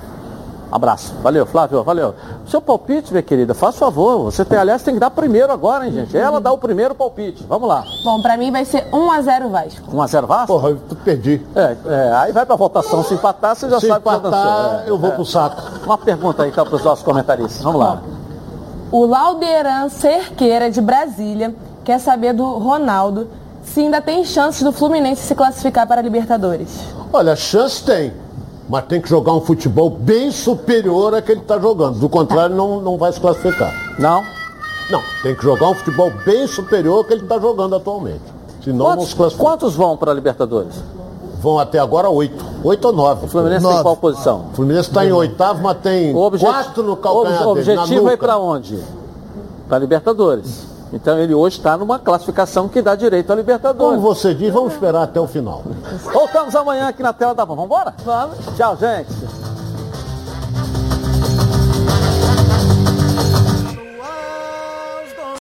Abraço. Valeu, Flávio. Valeu. Seu palpite, minha querida, faz favor. Você tem, aliás, tem que dar primeiro agora, hein, gente? Ela dá o primeiro palpite. Vamos lá. Bom, pra mim vai ser 1x0 Vasco. 1x0 Vasco? Porra, eu perdi. É, é, aí vai pra votação. Se empatar, você já Se sabe empatar, que já dançou. É, eu vou é. pro saco. Uma pergunta aí, então, pros nossos comentaristas. Vamos lá. O Lauderan Cerqueira de Brasília quer saber do Ronaldo se ainda tem chances do Fluminense se classificar para a Libertadores. Olha, chance tem. Mas tem que jogar um futebol bem superior a que ele está jogando. Do contrário, não, não vai se classificar. Não? Não, tem que jogar um futebol bem superior ao que ele está jogando atualmente. Senão não Quantos, se classifica. quantos vão para a Libertadores? Vão até agora oito. Oito ou nove. O Fluminense tem qual posição? O Fluminense está em oitavo, mas tem quatro no calcanhar O dele, na objetivo é ir para onde? Para Libertadores. Então ele hoje está numa classificação que dá direito à Libertadores. Como você diz, vamos esperar até o final. Voltamos amanhã aqui na tela da. Vamos embora? Vamos. Tchau, gente.